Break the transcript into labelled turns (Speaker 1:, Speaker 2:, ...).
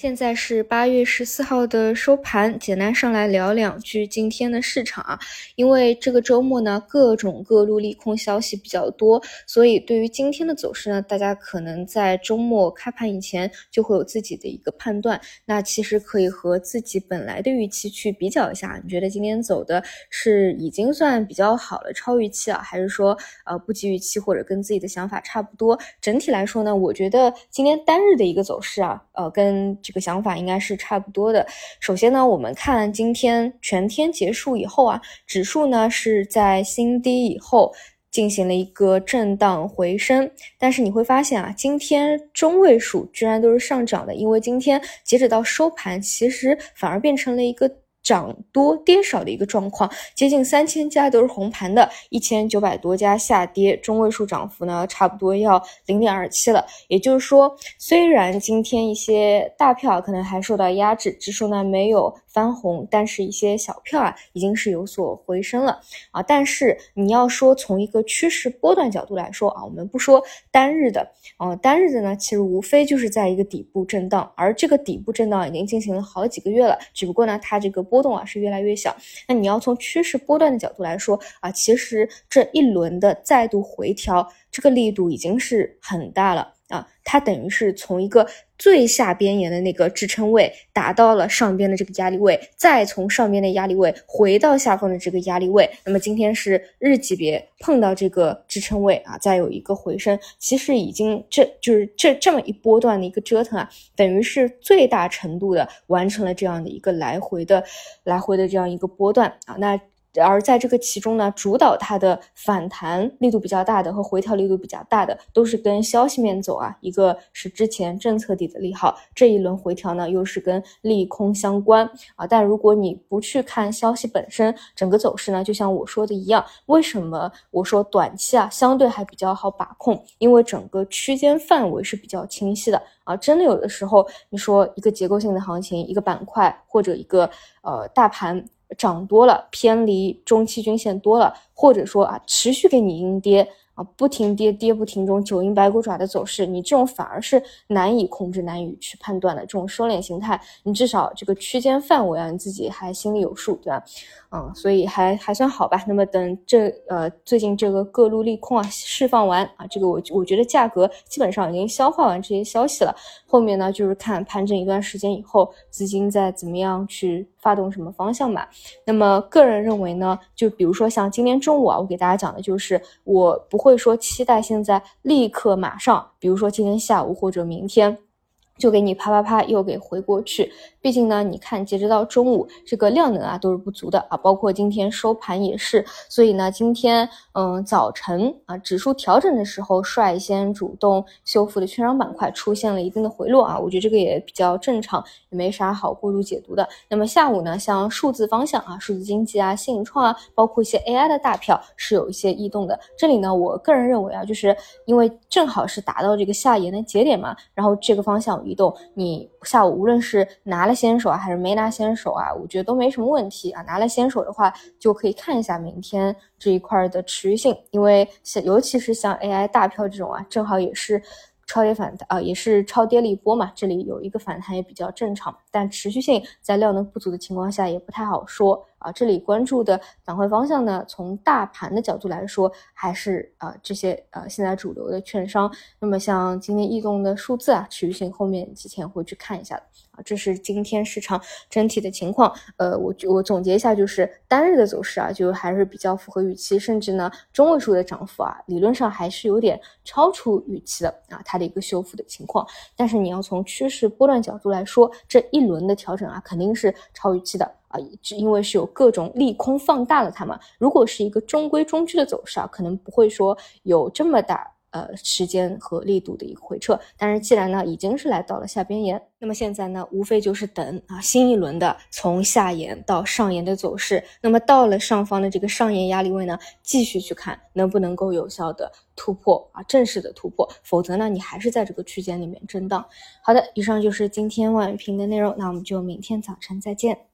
Speaker 1: 现在是八月十四号的收盘，简单上来聊两句今天的市场啊。因为这个周末呢，各种各路利空消息比较多，所以对于今天的走势呢，大家可能在周末开盘以前就会有自己的一个判断。那其实可以和自己本来的预期去比较一下，你觉得今天走的是已经算比较好了，超预期啊，还是说呃不及预期，或者跟自己的想法差不多？整体来说呢，我觉得今天单日的一个走势啊，呃跟。这个想法应该是差不多的。首先呢，我们看今天全天结束以后啊，指数呢是在新低以后进行了一个震荡回升，但是你会发现啊，今天中位数居然都是上涨的，因为今天截止到收盘，其实反而变成了一个。涨多跌少的一个状况，接近三千家都是红盘的，一千九百多家下跌，中位数涨幅呢，差不多要零点二七了。也就是说，虽然今天一些大票可能还受到压制，指数呢没有。翻红，但是一些小票啊，已经是有所回升了啊。但是你要说从一个趋势波段角度来说啊，我们不说单日的啊，单日的呢，其实无非就是在一个底部震荡，而这个底部震荡已经进行了好几个月了，只不过呢，它这个波动啊是越来越小。那你要从趋势波段的角度来说啊，其实这一轮的再度回调，这个力度已经是很大了。它等于是从一个最下边沿的那个支撑位达到了上边的这个压力位，再从上边的压力位回到下方的这个压力位。那么今天是日级别碰到这个支撑位啊，再有一个回升，其实已经这就是这这么一波段的一个折腾啊，等于是最大程度的完成了这样的一个来回的来回的这样一个波段啊，那。而在这个其中呢，主导它的反弹力度比较大的和回调力度比较大的，都是跟消息面走啊。一个是之前政策底的利好，这一轮回调呢又是跟利空相关啊。但如果你不去看消息本身，整个走势呢，就像我说的一样，为什么我说短期啊相对还比较好把控？因为整个区间范围是比较清晰的啊。真的有的时候，你说一个结构性的行情，一个板块或者一个呃大盘。涨多了，偏离中期均线多了，或者说啊，持续给你阴跌。不停跌，跌不停，中九阴白骨爪的走势，你这种反而是难以控制、难以去判断的这种收敛形态，你至少这个区间范围啊，你自己还心里有数，对吧？嗯，所以还还算好吧。那么等这呃最近这个各路利空啊释放完啊，这个我我觉得价格基本上已经消化完这些消息了，后面呢就是看盘整一段时间以后，资金再怎么样去发动什么方向吧。那么个人认为呢，就比如说像今天中午啊，我给大家讲的就是我不会。会说期待现在立刻马上，比如说今天下午或者明天。就给你啪啪啪又给回过去，毕竟呢，你看截止到中午这个量能啊都是不足的啊，包括今天收盘也是，所以呢，今天嗯早晨啊指数调整的时候率先主动修复的券商板块出现了一定的回落啊，我觉得这个也比较正常，也没啥好过度解读的。那么下午呢，像数字方向啊，数字经济啊、信创啊，包括一些 AI 的大票是有一些异动的。这里呢，我个人认为啊，就是因为正好是达到这个下沿的节点嘛，然后这个方向。移动，你下午无论是拿了先手啊，还是没拿先手啊，我觉得都没什么问题啊。拿了先手的话，就可以看一下明天这一块的持续性，因为像尤其是像 AI 大票这种啊，正好也是超跌反弹啊，也是超跌了一波嘛，这里有一个反弹也比较正常，但持续性在量能不足的情况下也不太好说。啊，这里关注的板块方向呢，从大盘的角度来说，还是啊这些呃现在主流的券商。那么像今天异动的数字啊，持续性后面几天会去看一下的啊。这是今天市场整体的情况。呃，我我总结一下，就是单日的走势啊，就还是比较符合预期，甚至呢中位数的涨幅啊，理论上还是有点超出预期的啊，它的一个修复的情况。但是你要从趋势波段角度来说，这一轮的调整啊，肯定是超预期的。啊，只因为是有各种利空放大了它嘛。如果是一个中规中矩的走势啊，可能不会说有这么大呃时间和力度的一个回撤。但是既然呢已经是来到了下边沿，那么现在呢无非就是等啊新一轮的从下沿到上沿的走势。那么到了上方的这个上沿压力位呢，继续去看能不能够有效的突破啊正式的突破，否则呢你还是在这个区间里面震荡。好的，以上就是今天万语评的内容，那我们就明天早晨再见。